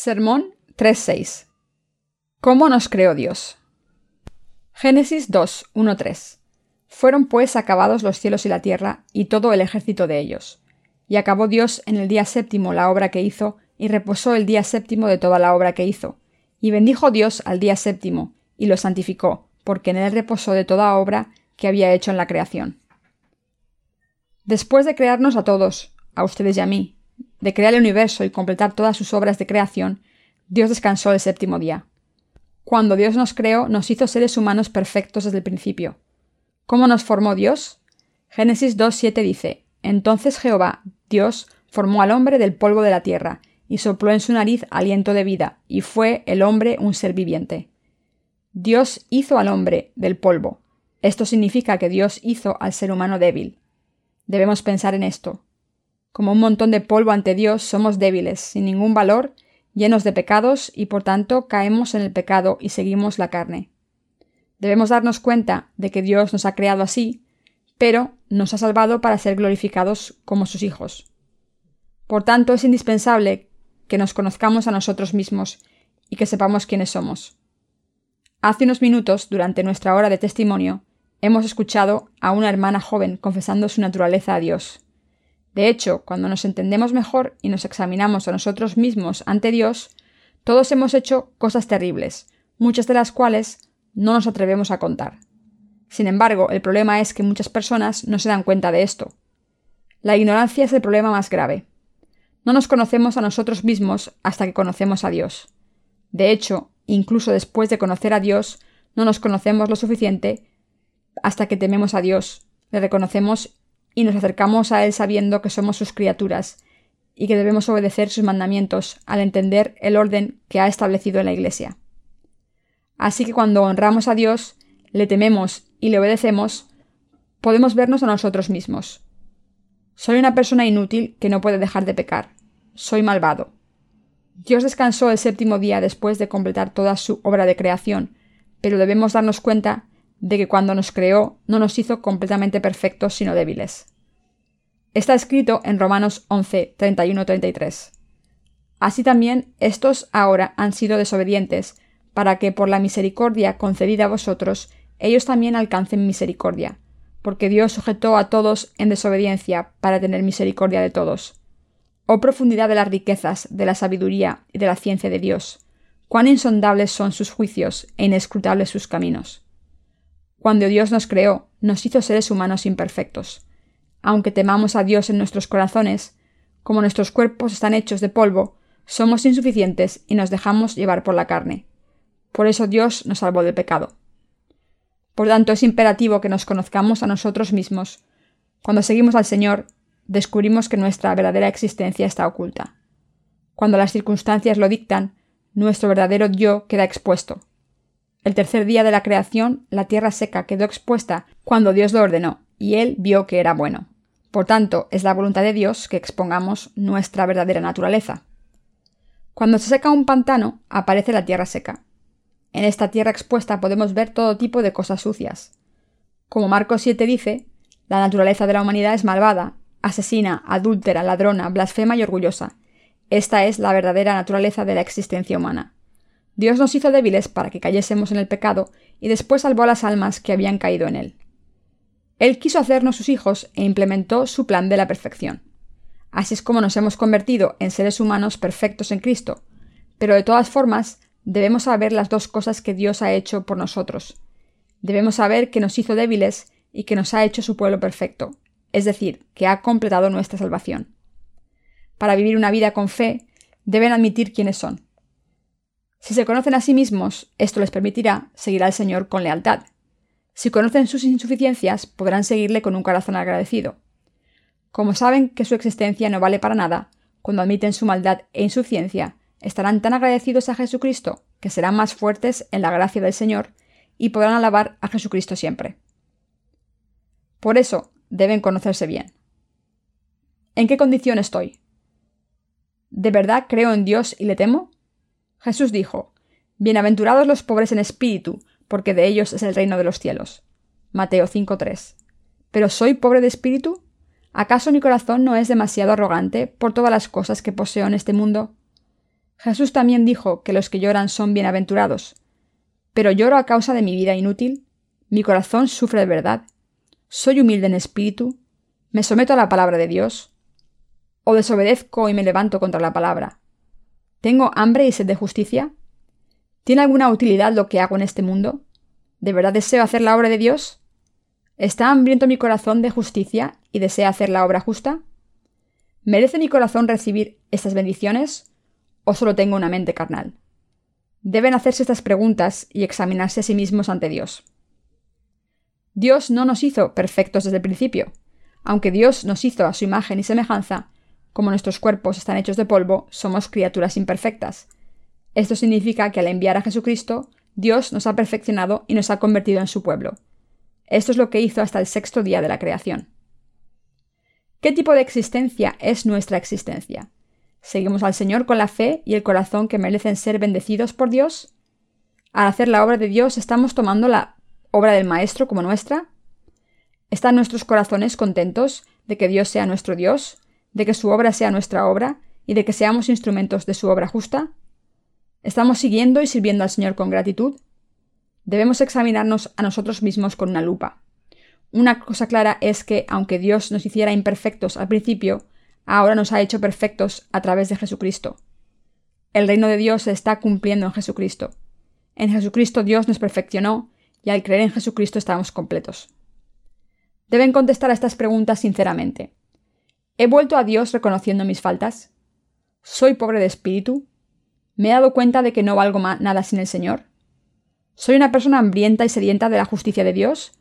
Sermón 3.6. ¿Cómo nos creó Dios? Génesis 2, 3. Fueron pues acabados los cielos y la tierra, y todo el ejército de ellos. Y acabó Dios en el día séptimo la obra que hizo, y reposó el día séptimo de toda la obra que hizo. Y bendijo Dios al día séptimo, y lo santificó, porque en él reposó de toda obra que había hecho en la creación. Después de crearnos a todos, a ustedes y a mí, de crear el universo y completar todas sus obras de creación, Dios descansó el séptimo día. Cuando Dios nos creó, nos hizo seres humanos perfectos desde el principio. ¿Cómo nos formó Dios? Génesis 2.7 dice, Entonces Jehová, Dios, formó al hombre del polvo de la tierra, y sopló en su nariz aliento de vida, y fue el hombre un ser viviente. Dios hizo al hombre del polvo. Esto significa que Dios hizo al ser humano débil. Debemos pensar en esto. Como un montón de polvo ante Dios, somos débiles, sin ningún valor, llenos de pecados, y por tanto caemos en el pecado y seguimos la carne. Debemos darnos cuenta de que Dios nos ha creado así, pero nos ha salvado para ser glorificados como sus hijos. Por tanto, es indispensable que nos conozcamos a nosotros mismos y que sepamos quiénes somos. Hace unos minutos, durante nuestra hora de testimonio, hemos escuchado a una hermana joven confesando su naturaleza a Dios. De hecho, cuando nos entendemos mejor y nos examinamos a nosotros mismos ante Dios, todos hemos hecho cosas terribles, muchas de las cuales no nos atrevemos a contar. Sin embargo, el problema es que muchas personas no se dan cuenta de esto. La ignorancia es el problema más grave. No nos conocemos a nosotros mismos hasta que conocemos a Dios. De hecho, incluso después de conocer a Dios, no nos conocemos lo suficiente hasta que tememos a Dios, le reconocemos y nos acercamos a Él sabiendo que somos sus criaturas y que debemos obedecer sus mandamientos al entender el orden que ha establecido en la Iglesia. Así que cuando honramos a Dios, le tememos y le obedecemos, podemos vernos a nosotros mismos. Soy una persona inútil que no puede dejar de pecar. Soy malvado. Dios descansó el séptimo día después de completar toda su obra de creación, pero debemos darnos cuenta de que cuando nos creó no nos hizo completamente perfectos sino débiles. Está escrito en Romanos 11, 31-33. Así también estos ahora han sido desobedientes, para que por la misericordia concedida a vosotros, ellos también alcancen misericordia, porque Dios sujetó a todos en desobediencia para tener misericordia de todos. Oh profundidad de las riquezas, de la sabiduría y de la ciencia de Dios, cuán insondables son sus juicios e inescrutables sus caminos. Cuando Dios nos creó, nos hizo seres humanos imperfectos. Aunque temamos a Dios en nuestros corazones, como nuestros cuerpos están hechos de polvo, somos insuficientes y nos dejamos llevar por la carne. Por eso Dios nos salvó del pecado. Por tanto, es imperativo que nos conozcamos a nosotros mismos. Cuando seguimos al Señor, descubrimos que nuestra verdadera existencia está oculta. Cuando las circunstancias lo dictan, nuestro verdadero yo queda expuesto. El tercer día de la creación, la tierra seca quedó expuesta cuando Dios lo ordenó, y él vio que era bueno. Por tanto, es la voluntad de Dios que expongamos nuestra verdadera naturaleza. Cuando se seca un pantano, aparece la tierra seca. En esta tierra expuesta podemos ver todo tipo de cosas sucias. Como Marcos 7 dice, la naturaleza de la humanidad es malvada, asesina, adúltera, ladrona, blasfema y orgullosa. Esta es la verdadera naturaleza de la existencia humana. Dios nos hizo débiles para que cayésemos en el pecado y después salvó a las almas que habían caído en él. Él quiso hacernos sus hijos e implementó su plan de la perfección. Así es como nos hemos convertido en seres humanos perfectos en Cristo. Pero de todas formas, debemos saber las dos cosas que Dios ha hecho por nosotros. Debemos saber que nos hizo débiles y que nos ha hecho su pueblo perfecto, es decir, que ha completado nuestra salvación. Para vivir una vida con fe, deben admitir quiénes son. Si se conocen a sí mismos, esto les permitirá seguir al Señor con lealtad. Si conocen sus insuficiencias, podrán seguirle con un corazón agradecido. Como saben que su existencia no vale para nada, cuando admiten su maldad e insuficiencia, estarán tan agradecidos a Jesucristo que serán más fuertes en la gracia del Señor y podrán alabar a Jesucristo siempre. Por eso deben conocerse bien. ¿En qué condición estoy? ¿De verdad creo en Dios y le temo? Jesús dijo, Bienaventurados los pobres en espíritu, porque de ellos es el reino de los cielos. Mateo 5.3. ¿Pero soy pobre de espíritu? ¿Acaso mi corazón no es demasiado arrogante por todas las cosas que poseo en este mundo? Jesús también dijo que los que lloran son bienaventurados. Pero lloro a causa de mi vida inútil, mi corazón sufre de verdad, soy humilde en espíritu, me someto a la palabra de Dios, o desobedezco y me levanto contra la palabra. ¿Tengo hambre y sed de justicia? ¿Tiene alguna utilidad lo que hago en este mundo? ¿De verdad deseo hacer la obra de Dios? ¿Está hambriento mi corazón de justicia y desea hacer la obra justa? ¿Merece mi corazón recibir estas bendiciones o solo tengo una mente carnal? Deben hacerse estas preguntas y examinarse a sí mismos ante Dios. Dios no nos hizo perfectos desde el principio. Aunque Dios nos hizo a su imagen y semejanza, como nuestros cuerpos están hechos de polvo, somos criaturas imperfectas. Esto significa que al enviar a Jesucristo, Dios nos ha perfeccionado y nos ha convertido en su pueblo. Esto es lo que hizo hasta el sexto día de la creación. ¿Qué tipo de existencia es nuestra existencia? ¿Seguimos al Señor con la fe y el corazón que merecen ser bendecidos por Dios? Al hacer la obra de Dios, ¿estamos tomando la obra del Maestro como nuestra? ¿Están nuestros corazones contentos de que Dios sea nuestro Dios, de que su obra sea nuestra obra y de que seamos instrumentos de su obra justa? ¿Estamos siguiendo y sirviendo al Señor con gratitud? Debemos examinarnos a nosotros mismos con una lupa. Una cosa clara es que, aunque Dios nos hiciera imperfectos al principio, ahora nos ha hecho perfectos a través de Jesucristo. El reino de Dios se está cumpliendo en Jesucristo. En Jesucristo Dios nos perfeccionó y al creer en Jesucristo estamos completos. Deben contestar a estas preguntas sinceramente. ¿He vuelto a Dios reconociendo mis faltas? ¿Soy pobre de espíritu? ¿Me he dado cuenta de que no valgo nada sin el Señor? ¿Soy una persona hambrienta y sedienta de la justicia de Dios?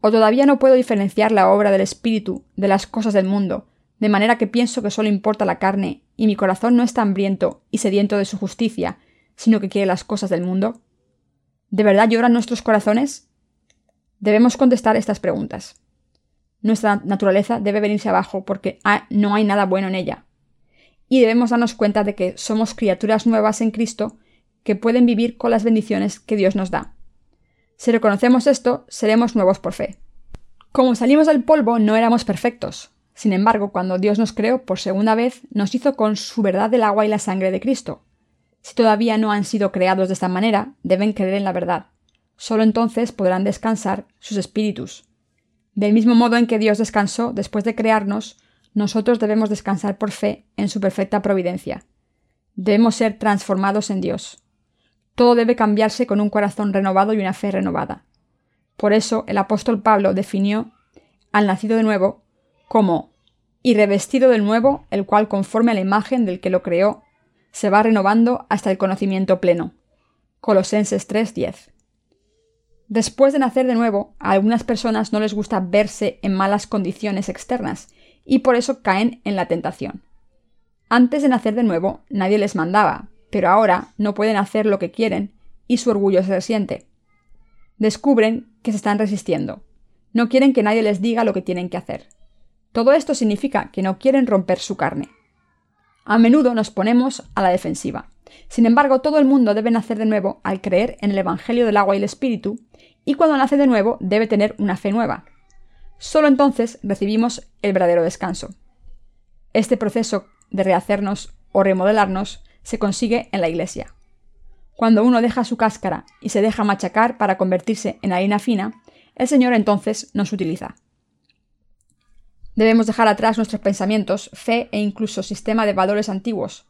¿O todavía no puedo diferenciar la obra del Espíritu de las cosas del mundo, de manera que pienso que solo importa la carne, y mi corazón no está hambriento y sediento de su justicia, sino que quiere las cosas del mundo? ¿De verdad lloran nuestros corazones? Debemos contestar estas preguntas. Nuestra naturaleza debe venirse abajo porque no hay nada bueno en ella. Y debemos darnos cuenta de que somos criaturas nuevas en Cristo que pueden vivir con las bendiciones que Dios nos da. Si reconocemos esto, seremos nuevos por fe. Como salimos del polvo, no éramos perfectos. Sin embargo, cuando Dios nos creó por segunda vez, nos hizo con su verdad del agua y la sangre de Cristo. Si todavía no han sido creados de esta manera, deben creer en la verdad. Solo entonces podrán descansar sus espíritus. Del mismo modo en que Dios descansó después de crearnos, nosotros debemos descansar por fe en su perfecta providencia. Debemos ser transformados en Dios. Todo debe cambiarse con un corazón renovado y una fe renovada. Por eso el apóstol Pablo definió al nacido de nuevo como y revestido del nuevo, el cual conforme a la imagen del que lo creó, se va renovando hasta el conocimiento pleno. Colosenses 3:10. Después de nacer de nuevo, a algunas personas no les gusta verse en malas condiciones externas y por eso caen en la tentación. Antes de nacer de nuevo, nadie les mandaba, pero ahora no pueden hacer lo que quieren y su orgullo se resiente. Descubren que se están resistiendo. No quieren que nadie les diga lo que tienen que hacer. Todo esto significa que no quieren romper su carne. A menudo nos ponemos a la defensiva. Sin embargo, todo el mundo debe nacer de nuevo al creer en el Evangelio del agua y el Espíritu, y cuando nace de nuevo debe tener una fe nueva. Solo entonces recibimos el verdadero descanso. Este proceso de rehacernos o remodelarnos se consigue en la iglesia. Cuando uno deja su cáscara y se deja machacar para convertirse en harina fina, el Señor entonces nos utiliza. Debemos dejar atrás nuestros pensamientos, fe e incluso sistema de valores antiguos.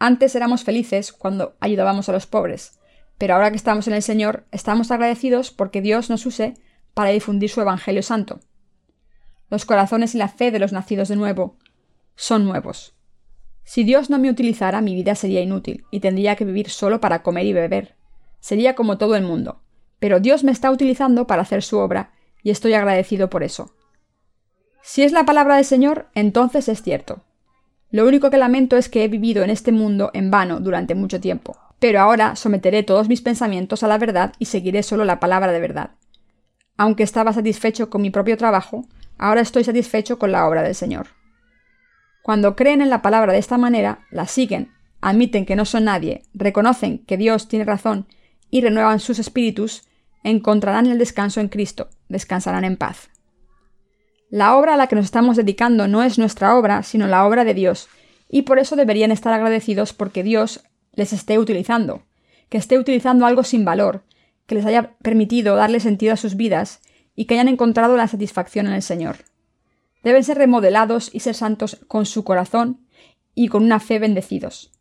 Antes éramos felices cuando ayudábamos a los pobres, pero ahora que estamos en el Señor, estamos agradecidos porque Dios nos use para difundir su Evangelio Santo. Los corazones y la fe de los nacidos de nuevo son nuevos. Si Dios no me utilizara, mi vida sería inútil y tendría que vivir solo para comer y beber. Sería como todo el mundo. Pero Dios me está utilizando para hacer su obra y estoy agradecido por eso. Si es la palabra del Señor, entonces es cierto. Lo único que lamento es que he vivido en este mundo en vano durante mucho tiempo, pero ahora someteré todos mis pensamientos a la verdad y seguiré solo la palabra de verdad. Aunque estaba satisfecho con mi propio trabajo, ahora estoy satisfecho con la obra del Señor. Cuando creen en la palabra de esta manera, la siguen, admiten que no son nadie, reconocen que Dios tiene razón y renuevan sus espíritus, encontrarán el descanso en Cristo, descansarán en paz. La obra a la que nos estamos dedicando no es nuestra obra, sino la obra de Dios, y por eso deberían estar agradecidos porque Dios les esté utilizando, que esté utilizando algo sin valor, que les haya permitido darle sentido a sus vidas y que hayan encontrado la satisfacción en el Señor. Deben ser remodelados y ser santos con su corazón y con una fe bendecidos,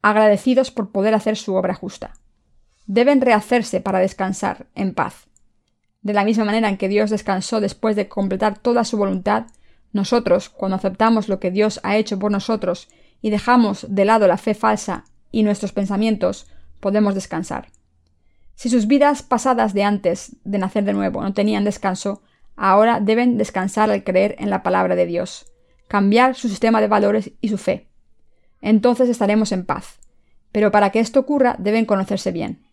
agradecidos por poder hacer su obra justa. Deben rehacerse para descansar en paz. De la misma manera en que Dios descansó después de completar toda su voluntad, nosotros, cuando aceptamos lo que Dios ha hecho por nosotros y dejamos de lado la fe falsa y nuestros pensamientos, podemos descansar. Si sus vidas pasadas de antes de nacer de nuevo no tenían descanso, ahora deben descansar al creer en la palabra de Dios, cambiar su sistema de valores y su fe. Entonces estaremos en paz. Pero para que esto ocurra deben conocerse bien.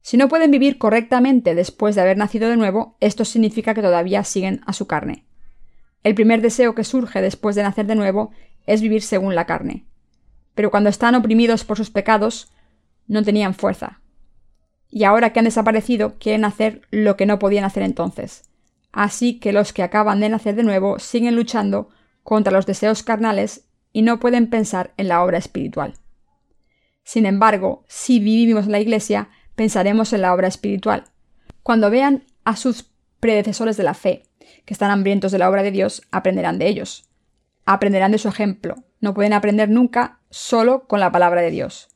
Si no pueden vivir correctamente después de haber nacido de nuevo, esto significa que todavía siguen a su carne. El primer deseo que surge después de nacer de nuevo es vivir según la carne. Pero cuando están oprimidos por sus pecados, no tenían fuerza. Y ahora que han desaparecido, quieren hacer lo que no podían hacer entonces. Así que los que acaban de nacer de nuevo siguen luchando contra los deseos carnales y no pueden pensar en la obra espiritual. Sin embargo, si vivimos en la Iglesia, pensaremos en la obra espiritual. Cuando vean a sus predecesores de la fe, que están hambrientos de la obra de Dios, aprenderán de ellos. Aprenderán de su ejemplo. No pueden aprender nunca solo con la palabra de Dios.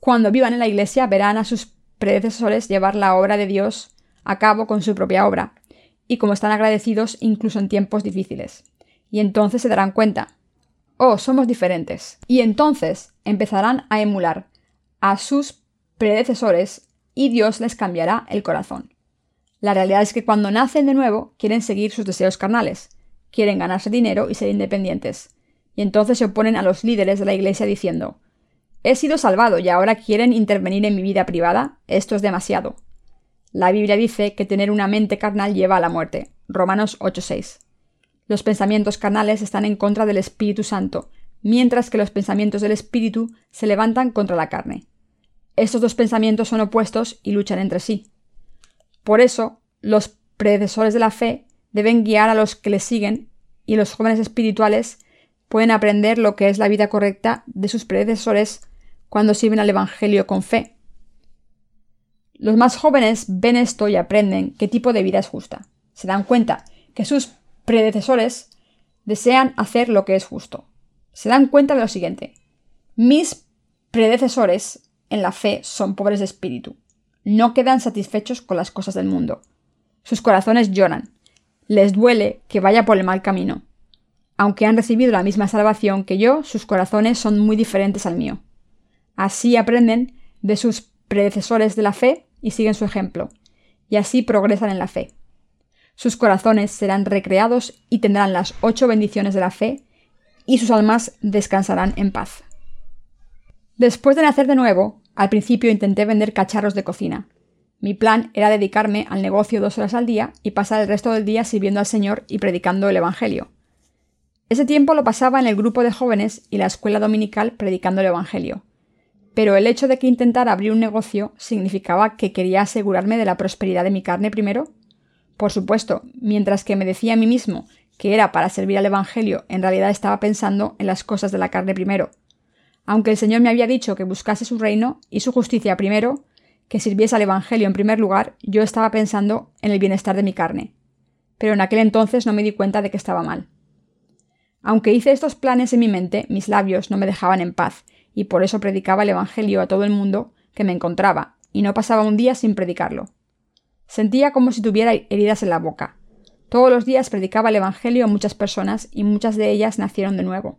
Cuando vivan en la Iglesia, verán a sus predecesores llevar la obra de Dios a cabo con su propia obra, y como están agradecidos incluso en tiempos difíciles. Y entonces se darán cuenta, oh, somos diferentes. Y entonces empezarán a emular a sus predecesores y Dios les cambiará el corazón. La realidad es que cuando nacen de nuevo quieren seguir sus deseos carnales, quieren ganarse dinero y ser independientes, y entonces se oponen a los líderes de la iglesia diciendo He sido salvado y ahora quieren intervenir en mi vida privada, esto es demasiado. La Biblia dice que tener una mente carnal lleva a la muerte. Romanos 8:6. Los pensamientos carnales están en contra del Espíritu Santo, mientras que los pensamientos del Espíritu se levantan contra la carne. Estos dos pensamientos son opuestos y luchan entre sí. Por eso, los predecesores de la fe deben guiar a los que les siguen y los jóvenes espirituales pueden aprender lo que es la vida correcta de sus predecesores cuando sirven al Evangelio con fe. Los más jóvenes ven esto y aprenden qué tipo de vida es justa. Se dan cuenta que sus predecesores desean hacer lo que es justo. Se dan cuenta de lo siguiente. Mis predecesores en la fe son pobres de espíritu. No quedan satisfechos con las cosas del mundo. Sus corazones lloran. Les duele que vaya por el mal camino. Aunque han recibido la misma salvación que yo, sus corazones son muy diferentes al mío. Así aprenden de sus predecesores de la fe y siguen su ejemplo, y así progresan en la fe. Sus corazones serán recreados y tendrán las ocho bendiciones de la fe, y sus almas descansarán en paz. Después de nacer de nuevo, al principio intenté vender cacharros de cocina. Mi plan era dedicarme al negocio dos horas al día y pasar el resto del día sirviendo al Señor y predicando el Evangelio. Ese tiempo lo pasaba en el grupo de jóvenes y la escuela dominical predicando el Evangelio pero el hecho de que intentara abrir un negocio significaba que quería asegurarme de la prosperidad de mi carne primero. Por supuesto, mientras que me decía a mí mismo que era para servir al Evangelio, en realidad estaba pensando en las cosas de la carne primero. Aunque el Señor me había dicho que buscase su reino y su justicia primero, que sirviese al Evangelio en primer lugar, yo estaba pensando en el bienestar de mi carne. Pero en aquel entonces no me di cuenta de que estaba mal. Aunque hice estos planes en mi mente, mis labios no me dejaban en paz, y por eso predicaba el Evangelio a todo el mundo que me encontraba, y no pasaba un día sin predicarlo. Sentía como si tuviera heridas en la boca. Todos los días predicaba el Evangelio a muchas personas y muchas de ellas nacieron de nuevo.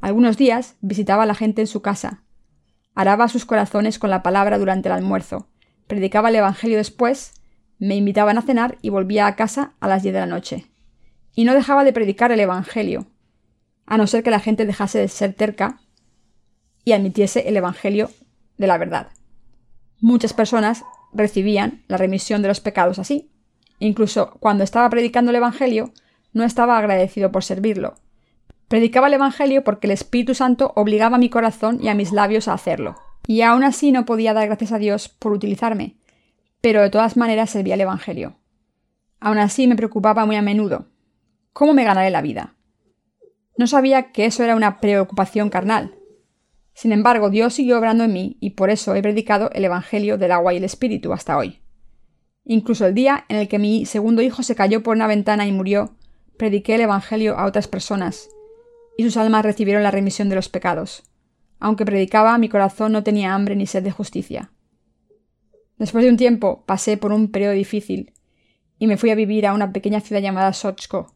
Algunos días visitaba a la gente en su casa. Araba sus corazones con la palabra durante el almuerzo. Predicaba el Evangelio después, me invitaban a cenar y volvía a casa a las diez de la noche. Y no dejaba de predicar el Evangelio, a no ser que la gente dejase de ser terca y admitiese el Evangelio de la verdad. Muchas personas recibían la remisión de los pecados así. Incluso cuando estaba predicando el Evangelio, no estaba agradecido por servirlo. Predicaba el Evangelio porque el Espíritu Santo obligaba a mi corazón y a mis labios a hacerlo. Y aún así no podía dar gracias a Dios por utilizarme, pero de todas maneras servía el Evangelio. Aún así me preocupaba muy a menudo. ¿Cómo me ganaré la vida? No sabía que eso era una preocupación carnal, Sin embargo, Dios siguió obrando en mí y por eso he predicado el Evangelio del agua y el Espíritu hasta hoy. Incluso el día en el que mi segundo hijo se cayó por una ventana y murió, prediqué el Evangelio a otras personas, y sus almas recibieron la remisión de los pecados. Aunque predicaba, mi corazón no tenía hambre ni sed de justicia. Después de un tiempo pasé por un periodo difícil y me fui a vivir a una pequeña ciudad llamada Sochko.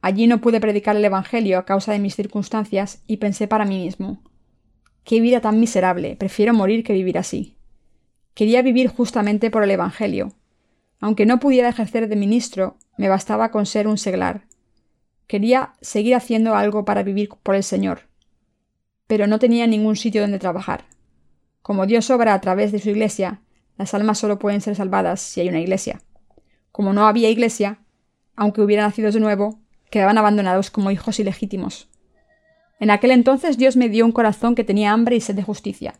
Allí no pude predicar el Evangelio a causa de mis circunstancias y pensé para mí mismo Qué vida tan miserable. Prefiero morir que vivir así. Quería vivir justamente por el Evangelio. Aunque no pudiera ejercer de ministro, me bastaba con ser un seglar. Quería seguir haciendo algo para vivir por el Señor. Pero no tenía ningún sitio donde trabajar. Como Dios obra a través de su iglesia, las almas solo pueden ser salvadas si hay una iglesia. Como no había iglesia, aunque hubieran nacido de nuevo, quedaban abandonados como hijos ilegítimos. En aquel entonces Dios me dio un corazón que tenía hambre y sed de justicia.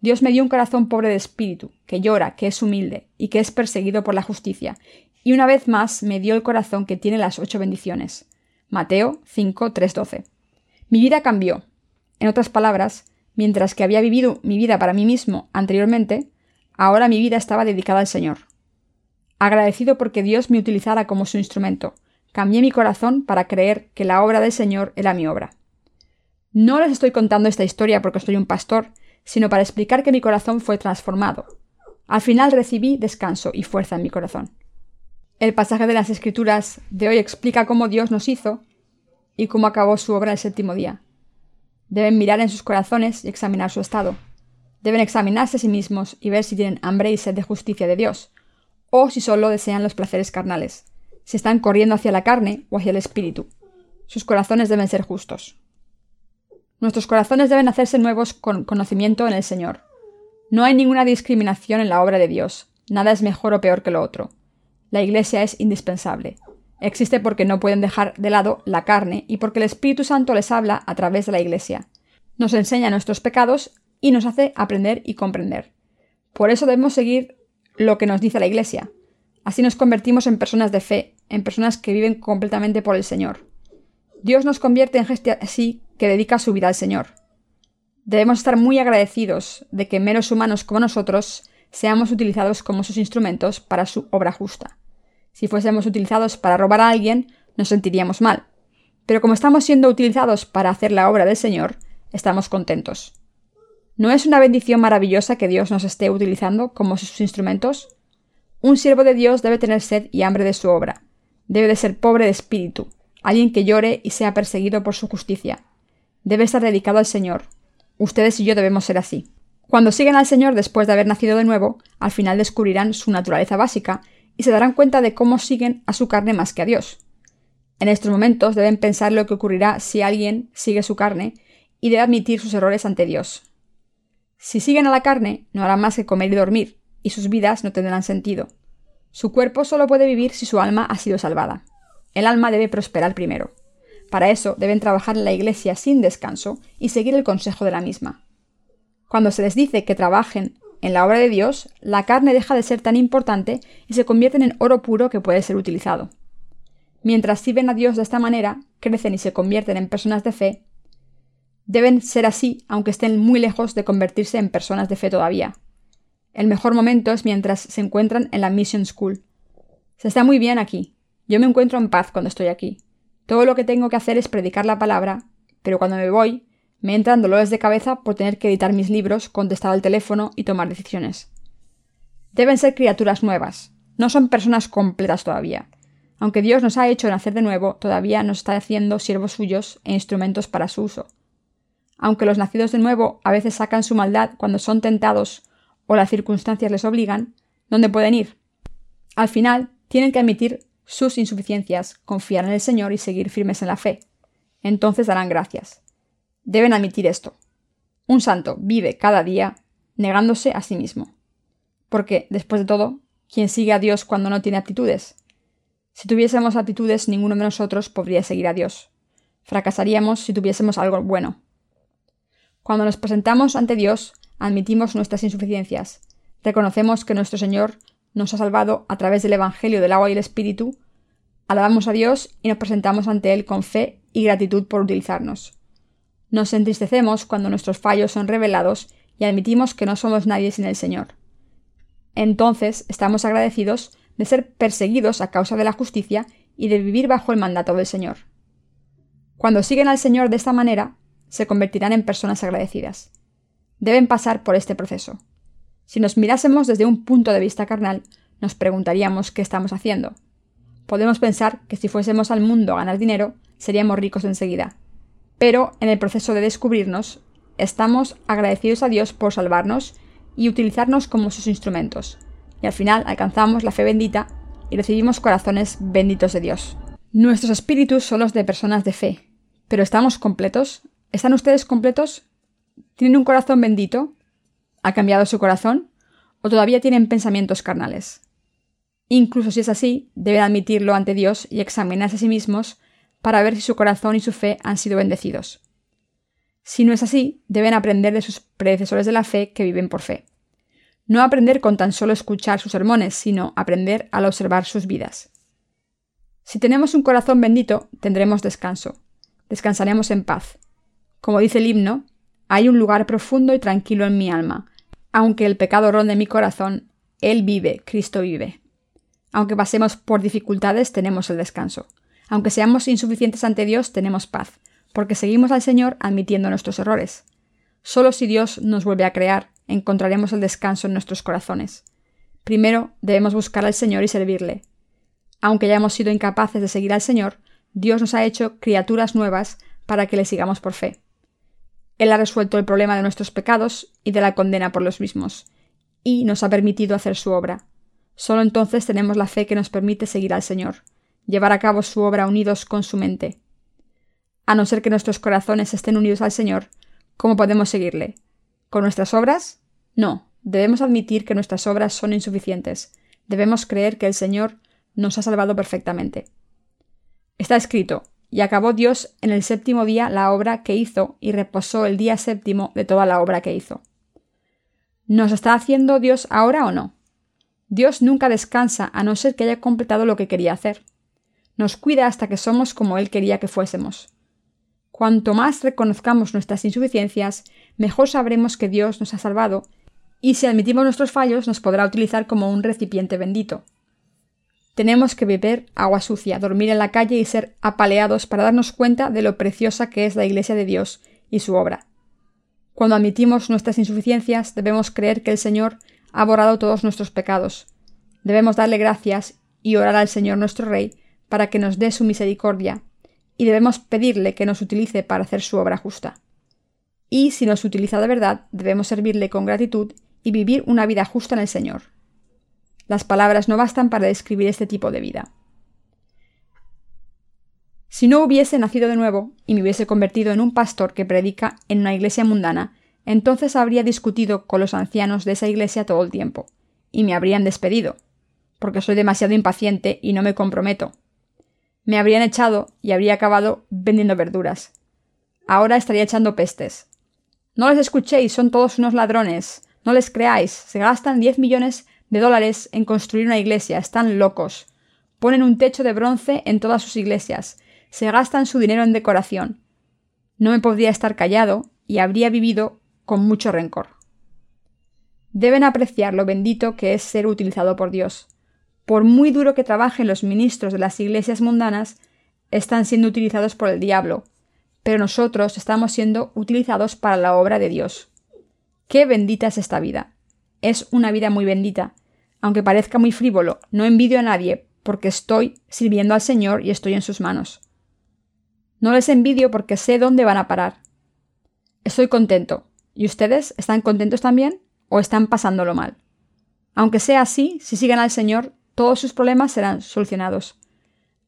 Dios me dio un corazón pobre de espíritu, que llora, que es humilde y que es perseguido por la justicia. Y una vez más me dio el corazón que tiene las ocho bendiciones. Mateo 5, 12. Mi vida cambió. En otras palabras, mientras que había vivido mi vida para mí mismo anteriormente, ahora mi vida estaba dedicada al Señor. Agradecido porque Dios me utilizara como su instrumento, cambié mi corazón para creer que la obra del Señor era mi obra. No les estoy contando esta historia porque soy un pastor, sino para explicar que mi corazón fue transformado. Al final recibí descanso y fuerza en mi corazón. El pasaje de las Escrituras de hoy explica cómo Dios nos hizo y cómo acabó su obra el séptimo día. Deben mirar en sus corazones y examinar su estado. Deben examinarse a sí mismos y ver si tienen hambre y sed de justicia de Dios, o si solo desean los placeres carnales, si están corriendo hacia la carne o hacia el espíritu. Sus corazones deben ser justos. Nuestros corazones deben hacerse nuevos con conocimiento en el Señor. No hay ninguna discriminación en la obra de Dios. Nada es mejor o peor que lo otro. La Iglesia es indispensable. Existe porque no pueden dejar de lado la carne y porque el Espíritu Santo les habla a través de la Iglesia. Nos enseña nuestros pecados y nos hace aprender y comprender. Por eso debemos seguir lo que nos dice la Iglesia. Así nos convertimos en personas de fe, en personas que viven completamente por el Señor. Dios nos convierte en gente así que dedica su vida al Señor. Debemos estar muy agradecidos de que meros humanos como nosotros seamos utilizados como sus instrumentos para su obra justa. Si fuésemos utilizados para robar a alguien, nos sentiríamos mal. Pero como estamos siendo utilizados para hacer la obra del Señor, estamos contentos. ¿No es una bendición maravillosa que Dios nos esté utilizando como sus instrumentos? Un siervo de Dios debe tener sed y hambre de su obra. Debe de ser pobre de espíritu, alguien que llore y sea perseguido por su justicia debe estar dedicado al Señor. Ustedes y yo debemos ser así. Cuando siguen al Señor después de haber nacido de nuevo, al final descubrirán su naturaleza básica y se darán cuenta de cómo siguen a su carne más que a Dios. En estos momentos deben pensar lo que ocurrirá si alguien sigue su carne y debe admitir sus errores ante Dios. Si siguen a la carne, no harán más que comer y dormir, y sus vidas no tendrán sentido. Su cuerpo solo puede vivir si su alma ha sido salvada. El alma debe prosperar primero. Para eso deben trabajar en la Iglesia sin descanso y seguir el consejo de la misma. Cuando se les dice que trabajen en la obra de Dios, la carne deja de ser tan importante y se convierten en oro puro que puede ser utilizado. Mientras sirven a Dios de esta manera, crecen y se convierten en personas de fe, deben ser así aunque estén muy lejos de convertirse en personas de fe todavía. El mejor momento es mientras se encuentran en la Mission School. Se está muy bien aquí. Yo me encuentro en paz cuando estoy aquí. Todo lo que tengo que hacer es predicar la palabra, pero cuando me voy, me entran dolores de cabeza por tener que editar mis libros, contestar al teléfono y tomar decisiones. Deben ser criaturas nuevas, no son personas completas todavía. Aunque Dios nos ha hecho nacer de nuevo, todavía nos está haciendo siervos suyos e instrumentos para su uso. Aunque los nacidos de nuevo a veces sacan su maldad cuando son tentados o las circunstancias les obligan, ¿dónde pueden ir? Al final, tienen que admitir sus insuficiencias, confiar en el Señor y seguir firmes en la fe. Entonces darán gracias. Deben admitir esto. Un santo vive cada día negándose a sí mismo. Porque, después de todo, ¿quién sigue a Dios cuando no tiene aptitudes? Si tuviésemos aptitudes, ninguno de nosotros podría seguir a Dios. Fracasaríamos si tuviésemos algo bueno. Cuando nos presentamos ante Dios, admitimos nuestras insuficiencias, reconocemos que nuestro Señor nos ha salvado a través del Evangelio del agua y el Espíritu, alabamos a Dios y nos presentamos ante Él con fe y gratitud por utilizarnos. Nos entristecemos cuando nuestros fallos son revelados y admitimos que no somos nadie sin el Señor. Entonces estamos agradecidos de ser perseguidos a causa de la justicia y de vivir bajo el mandato del Señor. Cuando siguen al Señor de esta manera, se convertirán en personas agradecidas. Deben pasar por este proceso. Si nos mirásemos desde un punto de vista carnal, nos preguntaríamos qué estamos haciendo. Podemos pensar que si fuésemos al mundo a ganar dinero, seríamos ricos enseguida. Pero en el proceso de descubrirnos, estamos agradecidos a Dios por salvarnos y utilizarnos como sus instrumentos. Y al final alcanzamos la fe bendita y recibimos corazones benditos de Dios. Nuestros espíritus son los de personas de fe. ¿Pero estamos completos? ¿Están ustedes completos? ¿Tienen un corazón bendito? ¿Ha cambiado su corazón? ¿O todavía tienen pensamientos carnales? Incluso si es así, deben admitirlo ante Dios y examinarse a sí mismos para ver si su corazón y su fe han sido bendecidos. Si no es así, deben aprender de sus predecesores de la fe que viven por fe. No aprender con tan solo escuchar sus sermones, sino aprender al observar sus vidas. Si tenemos un corazón bendito, tendremos descanso. Descansaremos en paz. Como dice el himno, hay un lugar profundo y tranquilo en mi alma. Aunque el pecado ronde mi corazón, Él vive, Cristo vive. Aunque pasemos por dificultades, tenemos el descanso. Aunque seamos insuficientes ante Dios, tenemos paz, porque seguimos al Señor admitiendo nuestros errores. Solo si Dios nos vuelve a crear, encontraremos el descanso en nuestros corazones. Primero debemos buscar al Señor y servirle. Aunque hayamos sido incapaces de seguir al Señor, Dios nos ha hecho criaturas nuevas para que le sigamos por fe. Él ha resuelto el problema de nuestros pecados y de la condena por los mismos, y nos ha permitido hacer su obra. Solo entonces tenemos la fe que nos permite seguir al Señor, llevar a cabo su obra unidos con su mente. A no ser que nuestros corazones estén unidos al Señor, ¿cómo podemos seguirle? ¿Con nuestras obras? No, debemos admitir que nuestras obras son insuficientes. Debemos creer que el Señor nos ha salvado perfectamente. Está escrito, y acabó Dios en el séptimo día la obra que hizo y reposó el día séptimo de toda la obra que hizo. ¿Nos está haciendo Dios ahora o no? Dios nunca descansa a no ser que haya completado lo que quería hacer. Nos cuida hasta que somos como Él quería que fuésemos. Cuanto más reconozcamos nuestras insuficiencias, mejor sabremos que Dios nos ha salvado, y si admitimos nuestros fallos nos podrá utilizar como un recipiente bendito. Tenemos que beber agua sucia, dormir en la calle y ser apaleados para darnos cuenta de lo preciosa que es la Iglesia de Dios y su obra. Cuando admitimos nuestras insuficiencias, debemos creer que el Señor ha borrado todos nuestros pecados. Debemos darle gracias y orar al Señor nuestro Rey para que nos dé su misericordia, y debemos pedirle que nos utilice para hacer su obra justa. Y si nos utiliza de verdad, debemos servirle con gratitud y vivir una vida justa en el Señor. Las palabras no bastan para describir este tipo de vida. Si no hubiese nacido de nuevo y me hubiese convertido en un pastor que predica en una iglesia mundana, entonces habría discutido con los ancianos de esa iglesia todo el tiempo, y me habrían despedido, porque soy demasiado impaciente y no me comprometo. Me habrían echado y habría acabado vendiendo verduras. Ahora estaría echando pestes. No les escuchéis, son todos unos ladrones. No les creáis, se gastan diez millones de dólares en construir una iglesia, están locos. Ponen un techo de bronce en todas sus iglesias, se gastan su dinero en decoración. No me podría estar callado y habría vivido con mucho rencor. Deben apreciar lo bendito que es ser utilizado por Dios. Por muy duro que trabajen los ministros de las iglesias mundanas, están siendo utilizados por el diablo, pero nosotros estamos siendo utilizados para la obra de Dios. Qué bendita es esta vida. Es una vida muy bendita. Aunque parezca muy frívolo, no envidio a nadie, porque estoy sirviendo al Señor y estoy en sus manos. No les envidio porque sé dónde van a parar. Estoy contento, ¿Y ustedes están contentos también o están pasándolo mal? Aunque sea así, si siguen al Señor, todos sus problemas serán solucionados.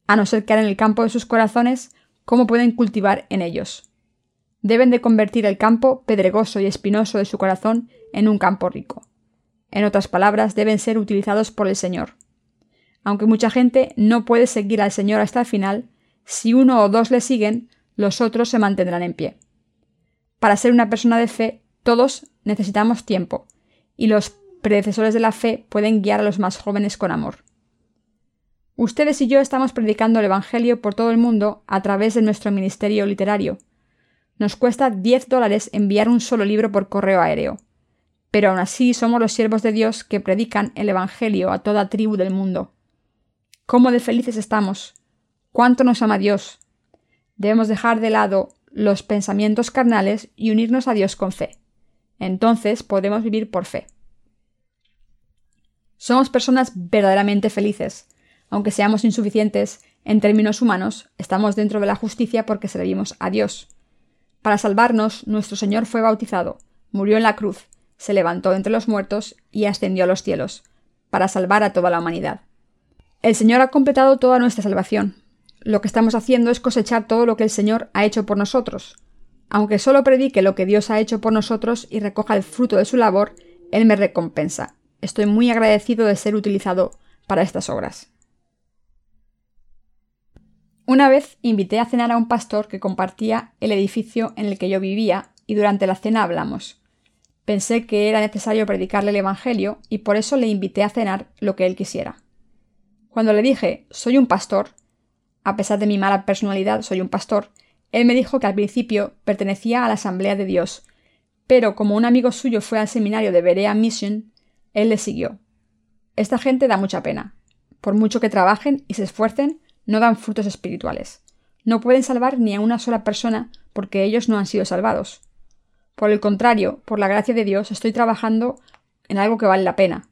A no ser que en el campo de sus corazones, ¿cómo pueden cultivar en ellos? Deben de convertir el campo pedregoso y espinoso de su corazón en un campo rico. En otras palabras, deben ser utilizados por el Señor. Aunque mucha gente no puede seguir al Señor hasta el final, si uno o dos le siguen, los otros se mantendrán en pie. Para ser una persona de fe, todos necesitamos tiempo, y los predecesores de la fe pueden guiar a los más jóvenes con amor. Ustedes y yo estamos predicando el Evangelio por todo el mundo a través de nuestro ministerio literario. Nos cuesta 10 dólares enviar un solo libro por correo aéreo. Pero aún así somos los siervos de Dios que predican el Evangelio a toda tribu del mundo. ¿Cómo de felices estamos? ¿Cuánto nos ama Dios? Debemos dejar de lado los pensamientos carnales y unirnos a Dios con fe. Entonces podemos vivir por fe. Somos personas verdaderamente felices. Aunque seamos insuficientes en términos humanos, estamos dentro de la justicia porque servimos a Dios. Para salvarnos, nuestro Señor fue bautizado, murió en la cruz, se levantó entre los muertos y ascendió a los cielos, para salvar a toda la humanidad. El Señor ha completado toda nuestra salvación. Lo que estamos haciendo es cosechar todo lo que el Señor ha hecho por nosotros. Aunque solo predique lo que Dios ha hecho por nosotros y recoja el fruto de su labor, Él me recompensa. Estoy muy agradecido de ser utilizado para estas obras. Una vez invité a cenar a un pastor que compartía el edificio en el que yo vivía y durante la cena hablamos. Pensé que era necesario predicarle el Evangelio y por eso le invité a cenar lo que él quisiera. Cuando le dije soy un pastor, a pesar de mi mala personalidad soy un pastor, él me dijo que al principio pertenecía a la Asamblea de Dios, pero como un amigo suyo fue al seminario de Berea Mission, él le siguió. Esta gente da mucha pena. Por mucho que trabajen y se esfuercen, no dan frutos espirituales. No pueden salvar ni a una sola persona porque ellos no han sido salvados. Por el contrario, por la gracia de Dios, estoy trabajando en algo que vale la pena.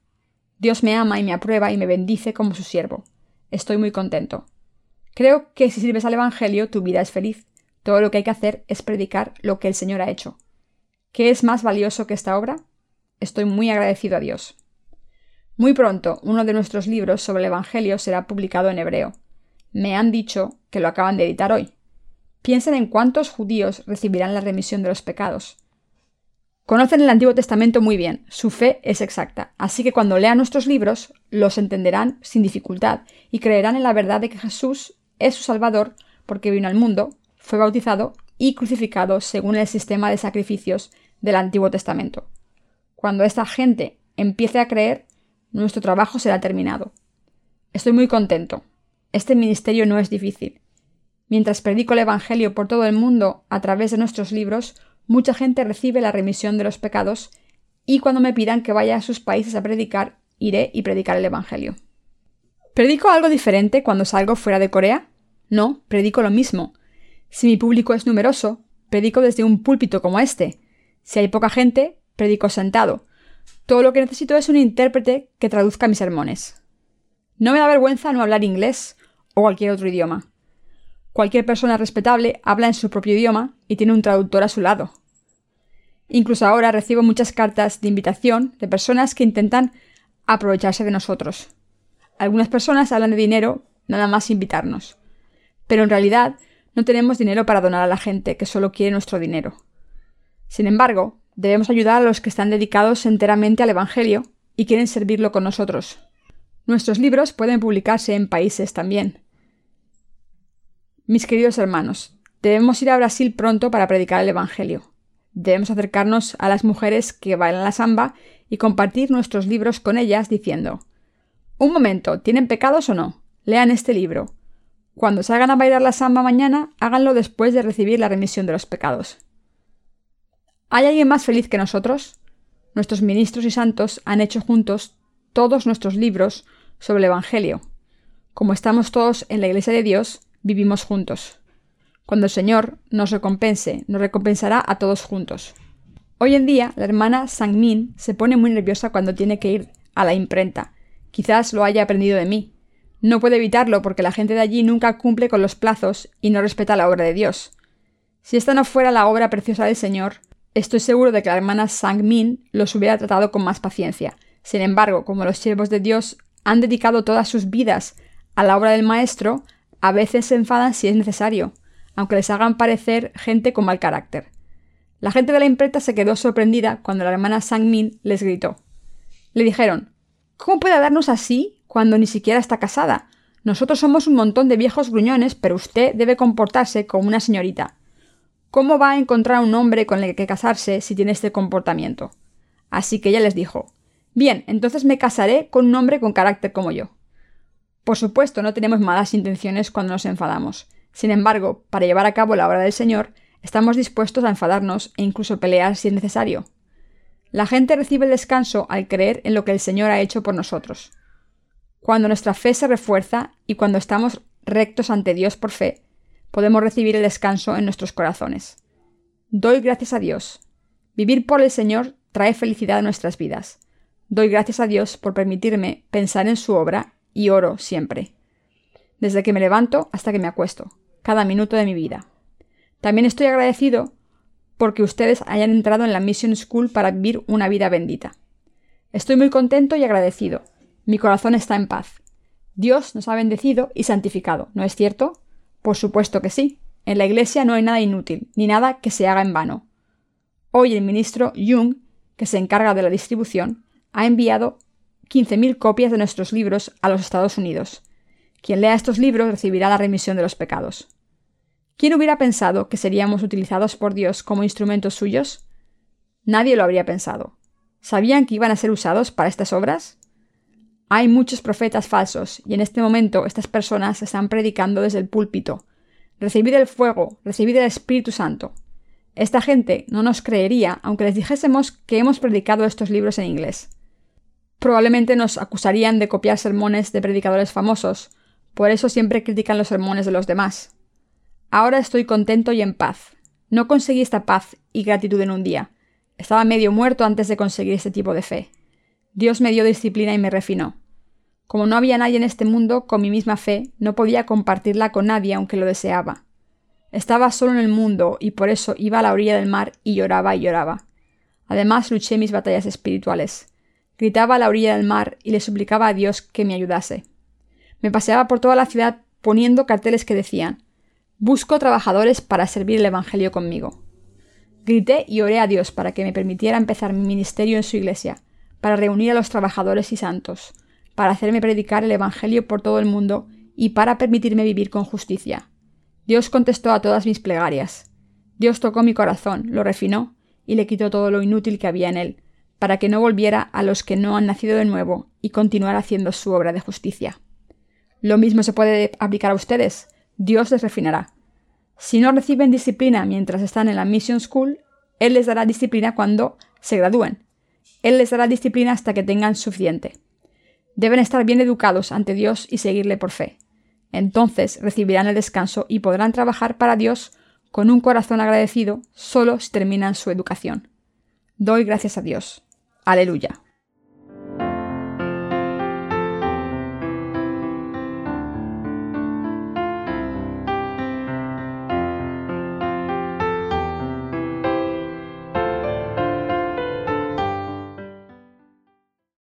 Dios me ama y me aprueba y me bendice como su siervo. Estoy muy contento. Creo que si sirves al Evangelio, tu vida es feliz. Todo lo que hay que hacer es predicar lo que el Señor ha hecho. ¿Qué es más valioso que esta obra? Estoy muy agradecido a Dios. Muy pronto, uno de nuestros libros sobre el Evangelio será publicado en hebreo. Me han dicho que lo acaban de editar hoy. Piensen en cuántos judíos recibirán la remisión de los pecados. Conocen el Antiguo Testamento muy bien, su fe es exacta, así que cuando lean nuestros libros los entenderán sin dificultad y creerán en la verdad de que Jesús es su Salvador porque vino al mundo, fue bautizado y crucificado según el sistema de sacrificios del Antiguo Testamento. Cuando esta gente empiece a creer, nuestro trabajo será terminado. Estoy muy contento, este ministerio no es difícil. Mientras predico el Evangelio por todo el mundo a través de nuestros libros, mucha gente recibe la remisión de los pecados y cuando me pidan que vaya a sus países a predicar, iré y predicar el Evangelio. ¿Predico algo diferente cuando salgo fuera de Corea? No, predico lo mismo. Si mi público es numeroso, predico desde un púlpito como este. Si hay poca gente, predico sentado. Todo lo que necesito es un intérprete que traduzca mis sermones. No me da vergüenza no hablar inglés o cualquier otro idioma. Cualquier persona respetable habla en su propio idioma y tiene un traductor a su lado. Incluso ahora recibo muchas cartas de invitación de personas que intentan aprovecharse de nosotros. Algunas personas hablan de dinero nada más invitarnos. Pero en realidad no tenemos dinero para donar a la gente que solo quiere nuestro dinero. Sin embargo, debemos ayudar a los que están dedicados enteramente al Evangelio y quieren servirlo con nosotros. Nuestros libros pueden publicarse en países también. Mis queridos hermanos, debemos ir a Brasil pronto para predicar el Evangelio. Debemos acercarnos a las mujeres que bailan la samba y compartir nuestros libros con ellas diciendo Un momento, ¿tienen pecados o no? Lean este libro. Cuando salgan a bailar la samba mañana, háganlo después de recibir la remisión de los pecados. ¿Hay alguien más feliz que nosotros? Nuestros ministros y santos han hecho juntos todos nuestros libros sobre el Evangelio. Como estamos todos en la Iglesia de Dios, vivimos juntos. Cuando el Señor nos recompense, nos recompensará a todos juntos. Hoy en día, la hermana Sang-min se pone muy nerviosa cuando tiene que ir a la imprenta. Quizás lo haya aprendido de mí. No puede evitarlo porque la gente de allí nunca cumple con los plazos y no respeta la obra de Dios. Si esta no fuera la obra preciosa del Señor, estoy seguro de que la hermana Sang-min los hubiera tratado con más paciencia. Sin embargo, como los siervos de Dios han dedicado todas sus vidas a la obra del Maestro, a veces se enfadan si es necesario, aunque les hagan parecer gente con mal carácter. La gente de la imprenta se quedó sorprendida cuando la hermana Sang-min les gritó. Le dijeron, ¿Cómo puede hablarnos así cuando ni siquiera está casada? Nosotros somos un montón de viejos gruñones, pero usted debe comportarse como una señorita. ¿Cómo va a encontrar un hombre con el que casarse si tiene este comportamiento? Así que ella les dijo, Bien, entonces me casaré con un hombre con carácter como yo. Por supuesto, no tenemos malas intenciones cuando nos enfadamos. Sin embargo, para llevar a cabo la obra del Señor, Estamos dispuestos a enfadarnos e incluso pelear si es necesario. La gente recibe el descanso al creer en lo que el Señor ha hecho por nosotros. Cuando nuestra fe se refuerza y cuando estamos rectos ante Dios por fe, podemos recibir el descanso en nuestros corazones. Doy gracias a Dios. Vivir por el Señor trae felicidad a nuestras vidas. Doy gracias a Dios por permitirme pensar en su obra y oro siempre. Desde que me levanto hasta que me acuesto, cada minuto de mi vida. También estoy agradecido porque ustedes hayan entrado en la Mission School para vivir una vida bendita. Estoy muy contento y agradecido. Mi corazón está en paz. Dios nos ha bendecido y santificado, ¿no es cierto? Por supuesto que sí. En la Iglesia no hay nada inútil, ni nada que se haga en vano. Hoy el ministro Jung, que se encarga de la distribución, ha enviado 15.000 copias de nuestros libros a los Estados Unidos. Quien lea estos libros recibirá la remisión de los pecados. ¿Quién hubiera pensado que seríamos utilizados por Dios como instrumentos suyos? Nadie lo habría pensado. ¿Sabían que iban a ser usados para estas obras? Hay muchos profetas falsos, y en este momento estas personas están predicando desde el púlpito. Recibid el fuego, recibid el Espíritu Santo. Esta gente no nos creería aunque les dijésemos que hemos predicado estos libros en inglés. Probablemente nos acusarían de copiar sermones de predicadores famosos, por eso siempre critican los sermones de los demás. Ahora estoy contento y en paz. No conseguí esta paz y gratitud en un día. Estaba medio muerto antes de conseguir este tipo de fe. Dios me dio disciplina y me refinó. Como no había nadie en este mundo con mi misma fe, no podía compartirla con nadie aunque lo deseaba. Estaba solo en el mundo y por eso iba a la orilla del mar y lloraba y lloraba. Además luché mis batallas espirituales. Gritaba a la orilla del mar y le suplicaba a Dios que me ayudase. Me paseaba por toda la ciudad poniendo carteles que decían Busco trabajadores para servir el Evangelio conmigo. Grité y oré a Dios para que me permitiera empezar mi ministerio en su iglesia, para reunir a los trabajadores y santos, para hacerme predicar el Evangelio por todo el mundo y para permitirme vivir con justicia. Dios contestó a todas mis plegarias. Dios tocó mi corazón, lo refinó y le quitó todo lo inútil que había en él, para que no volviera a los que no han nacido de nuevo y continuara haciendo su obra de justicia. Lo mismo se puede aplicar a ustedes. Dios les refinará. Si no reciben disciplina mientras están en la Mission School, Él les dará disciplina cuando se gradúen. Él les dará disciplina hasta que tengan suficiente. Deben estar bien educados ante Dios y seguirle por fe. Entonces recibirán el descanso y podrán trabajar para Dios con un corazón agradecido solo si terminan su educación. Doy gracias a Dios. Aleluya.